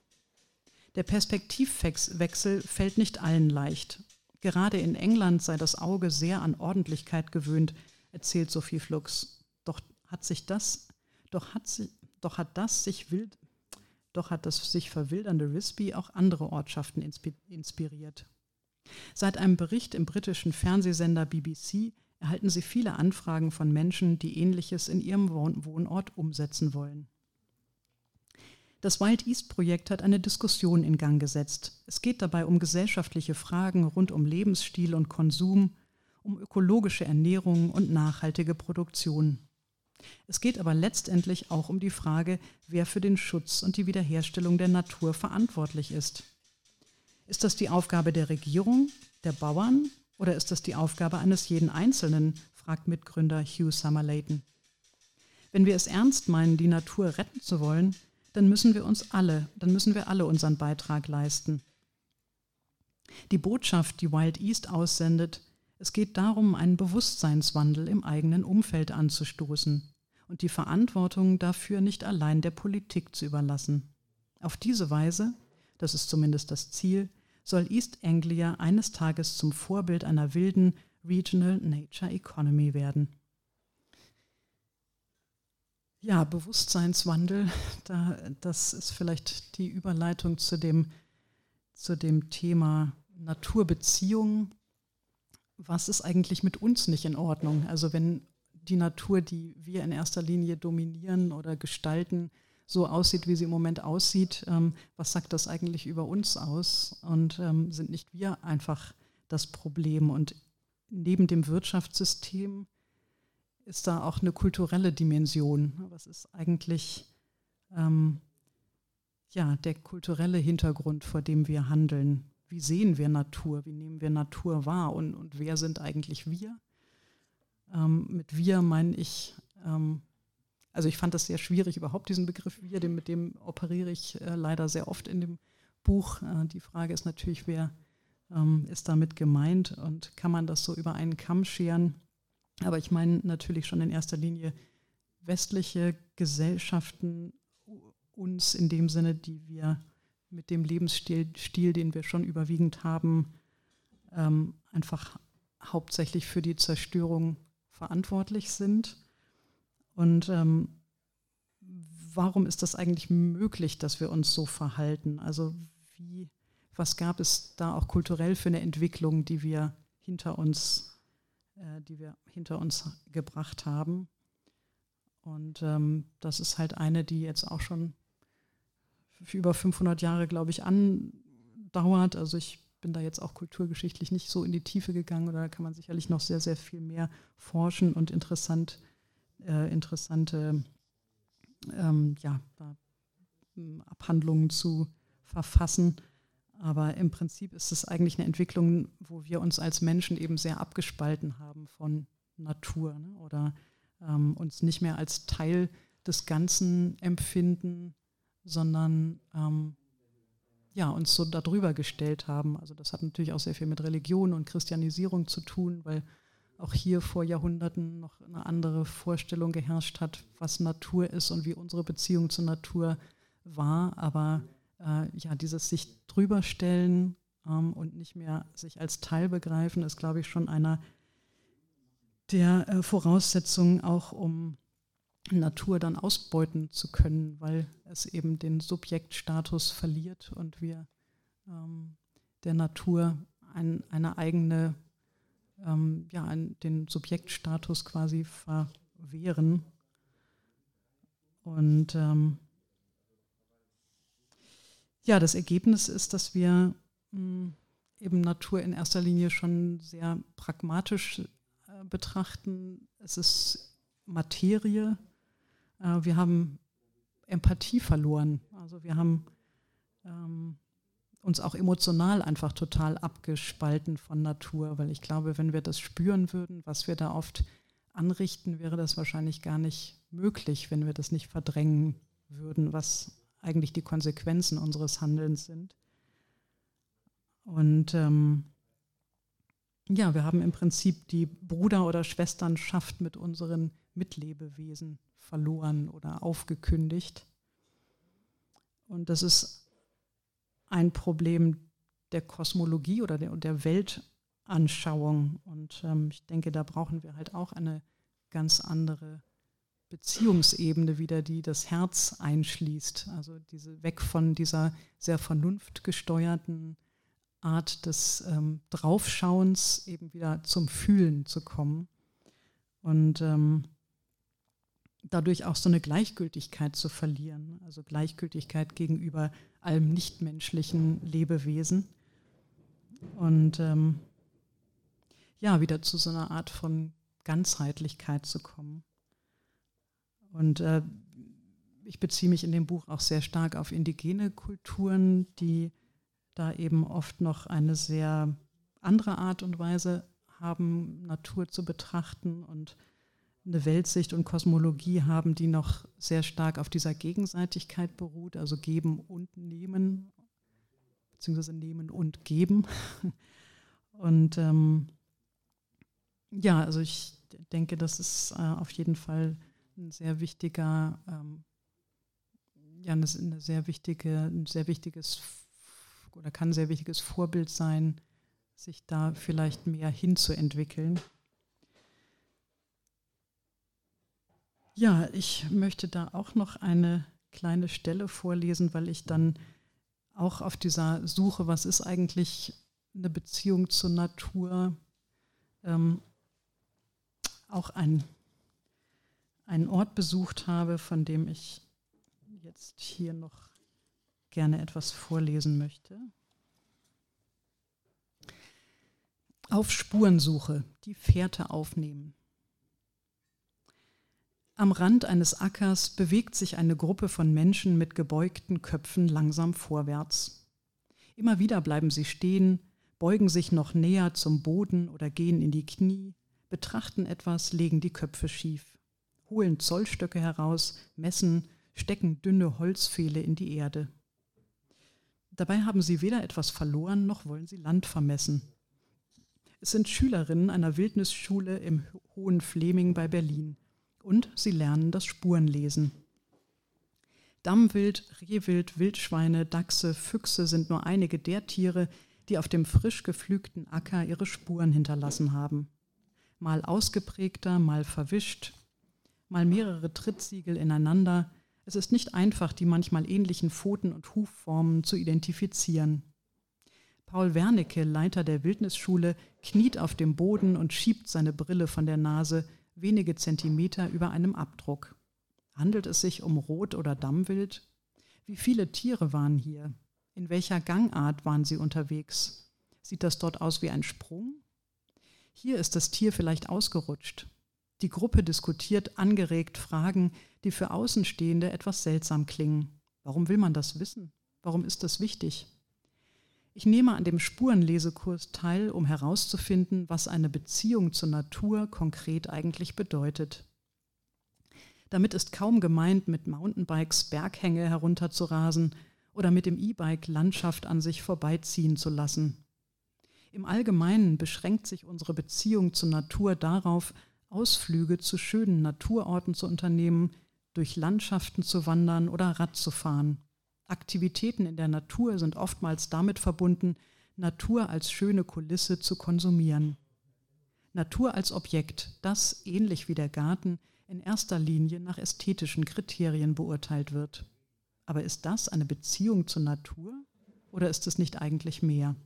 Der Perspektivwechsel fällt nicht allen leicht Gerade in England sei das Auge sehr an Ordentlichkeit gewöhnt, erzählt Sophie Flux. Doch hat sich das, doch hat, sie, doch hat das sich wild, doch hat das sich verwildernde Risby auch andere Ortschaften inspiriert. Seit einem Bericht im britischen Fernsehsender BBC erhalten sie viele Anfragen von Menschen, die Ähnliches in ihrem Wohnort umsetzen wollen. Das Wild East Projekt hat eine Diskussion in Gang gesetzt. Es geht dabei um gesellschaftliche Fragen rund um Lebensstil und Konsum, um ökologische Ernährung und nachhaltige Produktion. Es geht aber letztendlich auch um die Frage, wer für den Schutz und die Wiederherstellung der Natur verantwortlich ist. Ist das die Aufgabe der Regierung, der Bauern oder ist das die Aufgabe eines jeden Einzelnen, fragt Mitgründer Hugh Summerlayton. Wenn wir es ernst meinen, die Natur retten zu wollen, dann müssen wir uns alle, dann müssen wir alle unseren Beitrag leisten. Die Botschaft, die Wild East aussendet, es geht darum, einen Bewusstseinswandel im eigenen Umfeld anzustoßen und die Verantwortung dafür nicht allein der Politik zu überlassen. Auf diese Weise, das ist zumindest das Ziel, soll East Anglia eines Tages zum Vorbild einer wilden Regional Nature Economy werden. Ja, Bewusstseinswandel, da, das ist vielleicht die Überleitung zu dem, zu dem Thema Naturbeziehungen. Was ist eigentlich mit uns nicht in Ordnung? Also wenn die Natur, die wir in erster Linie dominieren oder gestalten, so aussieht, wie sie im Moment aussieht, ähm, was sagt das eigentlich über uns aus? Und ähm, sind nicht wir einfach das Problem? Und neben dem Wirtschaftssystem ist da auch eine kulturelle Dimension. Was ist eigentlich ähm, ja, der kulturelle Hintergrund, vor dem wir handeln? Wie sehen wir Natur? Wie nehmen wir Natur wahr? Und, und wer sind eigentlich wir? Ähm, mit wir meine ich, ähm, also ich fand das sehr schwierig, überhaupt diesen Begriff wir, den, mit dem operiere ich äh, leider sehr oft in dem Buch. Äh, die Frage ist natürlich, wer ähm, ist damit gemeint und kann man das so über einen Kamm scheren? Aber ich meine natürlich schon in erster Linie westliche Gesellschaften uns in dem Sinne, die wir mit dem Lebensstil, Stil, den wir schon überwiegend haben, ähm, einfach hauptsächlich für die Zerstörung verantwortlich sind. Und ähm, warum ist das eigentlich möglich, dass wir uns so verhalten? Also wie, was gab es da auch kulturell für eine Entwicklung, die wir hinter uns, äh, die wir hinter uns gebracht haben? Und ähm, das ist halt eine, die jetzt auch schon für über 500 Jahre, glaube ich, andauert. Also ich bin da jetzt auch kulturgeschichtlich nicht so in die Tiefe gegangen oder da kann man sicherlich noch sehr, sehr viel mehr forschen und interessant, äh, interessante ähm, ja, hm, Abhandlungen zu verfassen. Aber im Prinzip ist es eigentlich eine Entwicklung, wo wir uns als Menschen eben sehr abgespalten haben von Natur ne? oder ähm, uns nicht mehr als Teil des Ganzen empfinden, sondern ähm, ja, uns so darüber gestellt haben. Also das hat natürlich auch sehr viel mit Religion und Christianisierung zu tun, weil auch hier vor Jahrhunderten noch eine andere Vorstellung geherrscht hat, was Natur ist und wie unsere Beziehung zur Natur war. Aber äh, ja, dieses sich drüberstellen ähm, und nicht mehr sich als Teil begreifen, ist, glaube ich, schon einer der äh, Voraussetzungen auch, um Natur dann ausbeuten zu können, weil es eben den Subjektstatus verliert und wir ähm, der Natur ein, eine eigene, ähm, ja, ein, den Subjektstatus quasi verwehren. Und ähm, ja, das Ergebnis ist, dass wir mh, hm, eben Natur in erster Linie schon sehr pragmatisch äh, betrachten. Es ist Materie, äh, wir haben Empathie verloren. Also wir haben ähm, uns auch emotional einfach total abgespalten von Natur, weil ich glaube, wenn wir das spüren würden, was wir da oft anrichten, wäre das wahrscheinlich gar nicht möglich, wenn wir das nicht verdrängen würden, was eigentlich die Konsequenzen unseres Handelns sind. Und ähm, ja, wir haben im Prinzip die Bruder- oder Schwesternschaft mit unseren Mitlebewesen verloren oder aufgekündigt. Und das ist ein Problem der Kosmologie oder der, der Weltanschauung. Und ähm, ich denke, da brauchen wir halt auch eine ganz andere Beziehungsebene wieder, die das Herz einschließt. Also diese weg von dieser sehr vernunftgesteuerten Art des ähm, Draufschauens eben wieder zum Fühlen zu kommen. Und ähm, dadurch auch so eine Gleichgültigkeit zu verlieren, also Gleichgültigkeit gegenüber allem nichtmenschlichen Lebewesen. Und ähm, ja, wieder zu so einer Art von Ganzheitlichkeit zu kommen. Und äh, ich beziehe mich in dem Buch auch sehr stark auf indigene Kulturen, die da eben oft noch eine sehr andere Art und Weise haben, Natur zu betrachten und eine Weltsicht und Kosmologie haben, die noch sehr stark auf dieser Gegenseitigkeit beruht, also geben und nehmen, beziehungsweise nehmen und geben. Und ähm, ja, also ich denke, das ist äh, auf jeden Fall ein sehr wichtiger ähm, ja eine, eine sehr wichtige, ein sehr wichtiges oder kann ein sehr wichtiges Vorbild sein, sich da vielleicht mehr hinzuentwickeln. Ja, ich möchte da auch noch eine kleine Stelle vorlesen, weil ich dann auch auf dieser Suche, was ist eigentlich eine Beziehung zur Natur, ähm, auch ein, einen Ort besucht habe, von dem ich jetzt hier noch gerne etwas vorlesen möchte. Auf Spurensuche, die Fährte aufnehmen. Am Rand eines Ackers bewegt sich eine Gruppe von Menschen mit gebeugten Köpfen langsam vorwärts. Immer wieder bleiben sie stehen, beugen sich noch näher zum Boden oder gehen in die Knie, betrachten etwas, legen die Köpfe schief, holen Zollstöcke heraus, messen, stecken dünne Holzpfähle in die Erde. Dabei haben sie weder etwas verloren, noch wollen sie Land vermessen. Es sind Schülerinnen einer Wildnisschule im Hohen Fleming bei Berlin und sie lernen das Spurenlesen. Dammwild, Rehwild, Wildschweine, Dachse, Füchse sind nur einige der Tiere, die auf dem frisch gepflügten Acker ihre Spuren hinterlassen haben. Mal ausgeprägter, mal verwischt, mal mehrere Trittsiegel ineinander. Es ist nicht einfach, die manchmal ähnlichen Pfoten und Hufformen zu identifizieren. Paul Wernicke, Leiter der Wildnisschule, kniet auf dem Boden und schiebt seine Brille von der Nase wenige Zentimeter über einem Abdruck. Handelt es sich um Rot- oder Dammwild? Wie viele Tiere waren hier? In welcher Gangart waren sie unterwegs? Sieht das dort aus wie ein Sprung? Hier ist das Tier vielleicht ausgerutscht. Die Gruppe diskutiert angeregt Fragen, die für Außenstehende etwas seltsam klingen. Warum will man das wissen? Warum ist das wichtig? Ich nehme an dem Spurenlesekurs teil, um herauszufinden, was eine Beziehung zur Natur konkret eigentlich bedeutet. Damit ist kaum gemeint, mit Mountainbikes Berghänge herunterzurasen oder mit dem E-Bike Landschaft an sich vorbeiziehen zu lassen. Im Allgemeinen beschränkt sich unsere Beziehung zur Natur darauf, Ausflüge zu schönen Naturorten zu unternehmen, durch Landschaften zu wandern oder Rad zu fahren. Aktivitäten in der Natur sind oftmals damit verbunden, Natur als schöne Kulisse zu konsumieren. Natur als Objekt, das, ähnlich wie der Garten, in erster Linie nach ästhetischen Kriterien beurteilt wird. Aber ist das eine Beziehung zur Natur oder ist es nicht eigentlich mehr?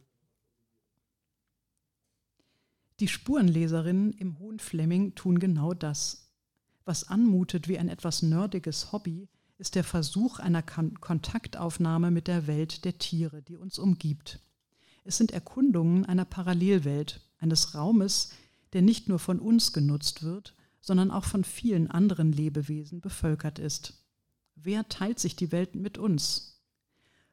Die Spurenleserinnen im Hohen Flemming tun genau das. Was anmutet wie ein etwas nerdiges Hobby, ist der Versuch einer Kontaktaufnahme mit der Welt der Tiere, die uns umgibt. Es sind Erkundungen einer Parallelwelt, eines Raumes, der nicht nur von uns genutzt wird, sondern auch von vielen anderen Lebewesen bevölkert ist. Wer teilt sich die Welt mit uns?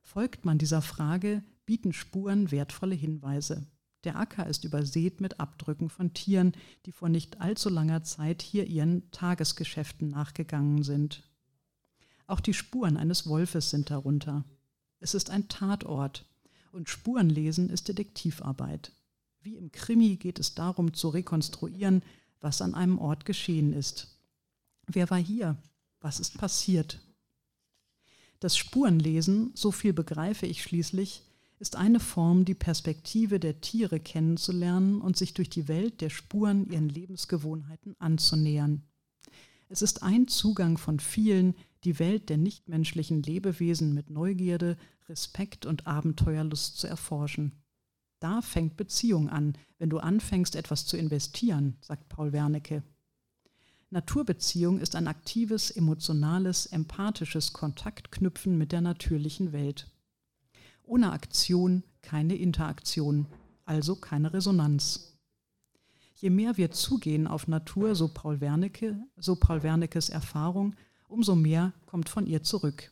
Folgt man dieser Frage, bieten Spuren wertvolle Hinweise. Der Acker ist übersät mit Abdrücken von Tieren, die vor nicht allzu langer Zeit hier ihren Tagesgeschäften nachgegangen sind. Auch die Spuren eines Wolfes sind darunter. Es ist ein Tatort und Spurenlesen ist Detektivarbeit. Wie im Krimi geht es darum zu rekonstruieren, was an einem Ort geschehen ist. Wer war hier? Was ist passiert? Das Spurenlesen, so viel begreife ich schließlich, ist eine Form, die Perspektive der Tiere kennenzulernen und sich durch die Welt der Spuren ihren Lebensgewohnheiten anzunähern. Es ist ein Zugang von vielen, die Welt der nichtmenschlichen Lebewesen mit Neugierde, Respekt und Abenteuerlust zu erforschen. Da fängt Beziehung an, wenn du anfängst, etwas zu investieren, sagt Paul Wernicke. Naturbeziehung ist ein aktives, emotionales, empathisches Kontaktknüpfen mit der natürlichen Welt. Ohne Aktion keine Interaktion, also keine Resonanz. Je mehr wir zugehen auf Natur, so Paul Wernicke, so Paul Wernickes Erfahrung, umso mehr kommt von ihr zurück.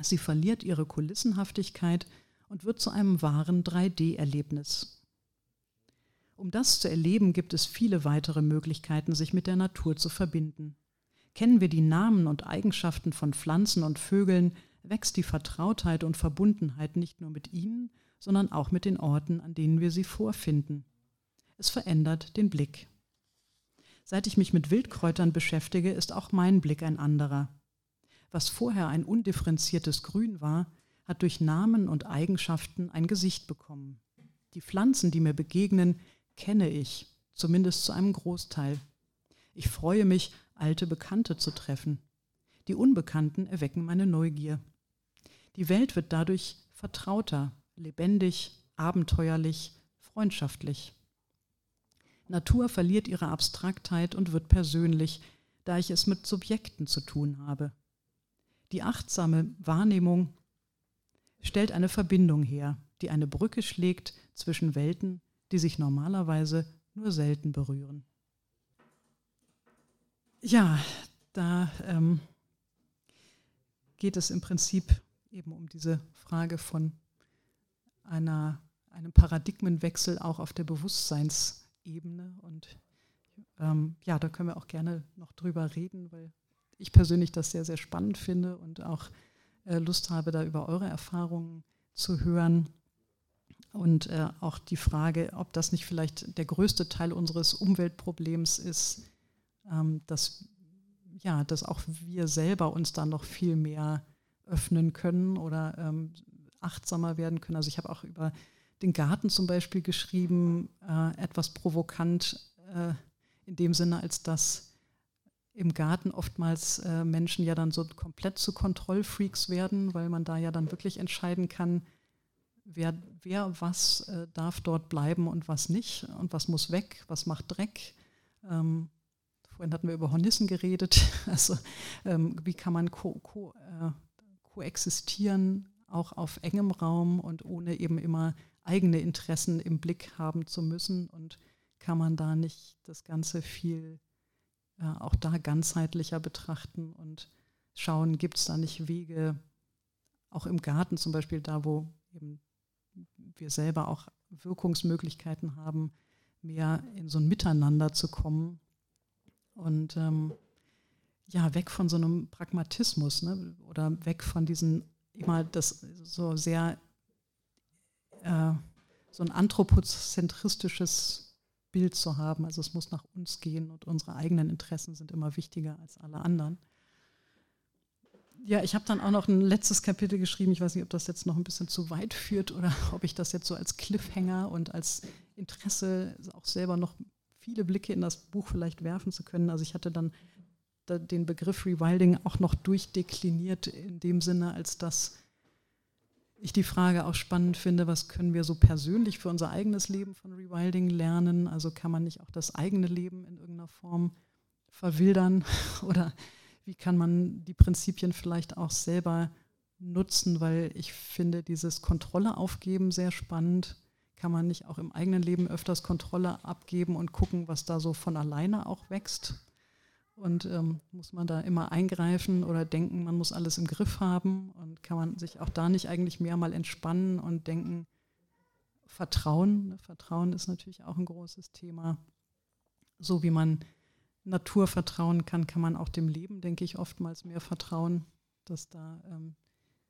Sie verliert ihre Kulissenhaftigkeit und wird zu einem wahren 3D-Erlebnis. Um das zu erleben, gibt es viele weitere Möglichkeiten, sich mit der Natur zu verbinden. Kennen wir die Namen und Eigenschaften von Pflanzen und Vögeln, wächst die Vertrautheit und Verbundenheit nicht nur mit ihnen, sondern auch mit den Orten, an denen wir sie vorfinden. Es verändert den Blick. Seit ich mich mit Wildkräutern beschäftige, ist auch mein Blick ein anderer. Was vorher ein undifferenziertes Grün war, hat durch Namen und Eigenschaften ein Gesicht bekommen. Die Pflanzen, die mir begegnen, kenne ich, zumindest zu einem Großteil. Ich freue mich, alte Bekannte zu treffen. Die Unbekannten erwecken meine Neugier. Die Welt wird dadurch vertrauter, lebendig, abenteuerlich, freundschaftlich. Natur verliert ihre Abstraktheit und wird persönlich, da ich es mit Subjekten zu tun habe. Die achtsame Wahrnehmung stellt eine Verbindung her, die eine Brücke schlägt zwischen Welten, die sich normalerweise nur selten berühren. Ja, da ähm, geht es im Prinzip eben um diese Frage von einer, einem Paradigmenwechsel auch auf der Bewusstseinsebene. Und ähm, ja, da können wir auch gerne noch drüber reden, weil ich persönlich das sehr, sehr spannend finde und auch äh, Lust habe, da über eure Erfahrungen zu hören. Und äh, auch die Frage, ob das nicht vielleicht der größte Teil unseres Umweltproblems ist, ähm, dass, ja, dass auch wir selber uns da noch viel mehr öffnen können oder ähm, achtsamer werden können. Also ich habe auch über den Garten zum Beispiel geschrieben, äh, etwas provokant äh, in dem Sinne, als dass im Garten oftmals äh, Menschen ja dann so komplett zu Kontrollfreaks werden, weil man da ja dann wirklich entscheiden kann, wer, wer was äh, darf dort bleiben und was nicht und was muss weg, was macht Dreck. Ähm, vorhin hatten wir über Hornissen geredet. Also ähm, wie kann man ko, ko, äh, koexistieren, auch auf engem Raum und ohne eben immer eigene Interessen im Blick haben zu müssen. Und kann man da nicht das Ganze viel äh, auch da ganzheitlicher betrachten und schauen, gibt es da nicht Wege, auch im Garten zum Beispiel, da wo eben wir selber auch Wirkungsmöglichkeiten haben, mehr in so ein Miteinander zu kommen. Und ähm, ja, weg von so einem Pragmatismus ne? oder weg von diesen immer das so sehr äh, so ein anthropozentristisches Bild zu haben. Also es muss nach uns gehen und unsere eigenen Interessen sind immer wichtiger als alle anderen. Ja, ich habe dann auch noch ein letztes Kapitel geschrieben. Ich weiß nicht, ob das jetzt noch ein bisschen zu weit führt oder ob ich das jetzt so als Cliffhanger und als Interesse auch selber noch viele Blicke in das Buch vielleicht werfen zu können. Also ich hatte dann den Begriff Rewilding auch noch durchdekliniert in dem Sinne, als dass ich die Frage auch spannend finde, was können wir so persönlich für unser eigenes Leben von Rewilding lernen? Also kann man nicht auch das eigene Leben in irgendeiner Form verwildern oder wie kann man die Prinzipien vielleicht auch selber nutzen, weil ich finde dieses Kontrolle aufgeben sehr spannend. Kann man nicht auch im eigenen Leben öfters Kontrolle abgeben und gucken, was da so von alleine auch wächst? Und ähm, muss man da immer eingreifen oder denken, man muss alles im Griff haben? Und kann man sich auch da nicht eigentlich mehr mal entspannen und denken, Vertrauen? Vertrauen ist natürlich auch ein großes Thema. So wie man Natur vertrauen kann, kann man auch dem Leben, denke ich, oftmals mehr vertrauen, dass da ähm,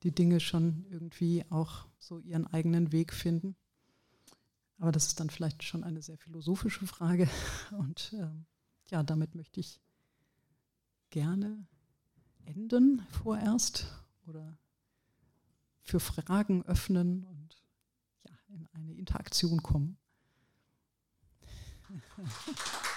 die Dinge schon irgendwie auch so ihren eigenen Weg finden. Aber das ist dann vielleicht schon eine sehr philosophische Frage. Und ähm, ja, damit möchte ich gerne enden vorerst oder für Fragen öffnen und ja, in eine Interaktion kommen.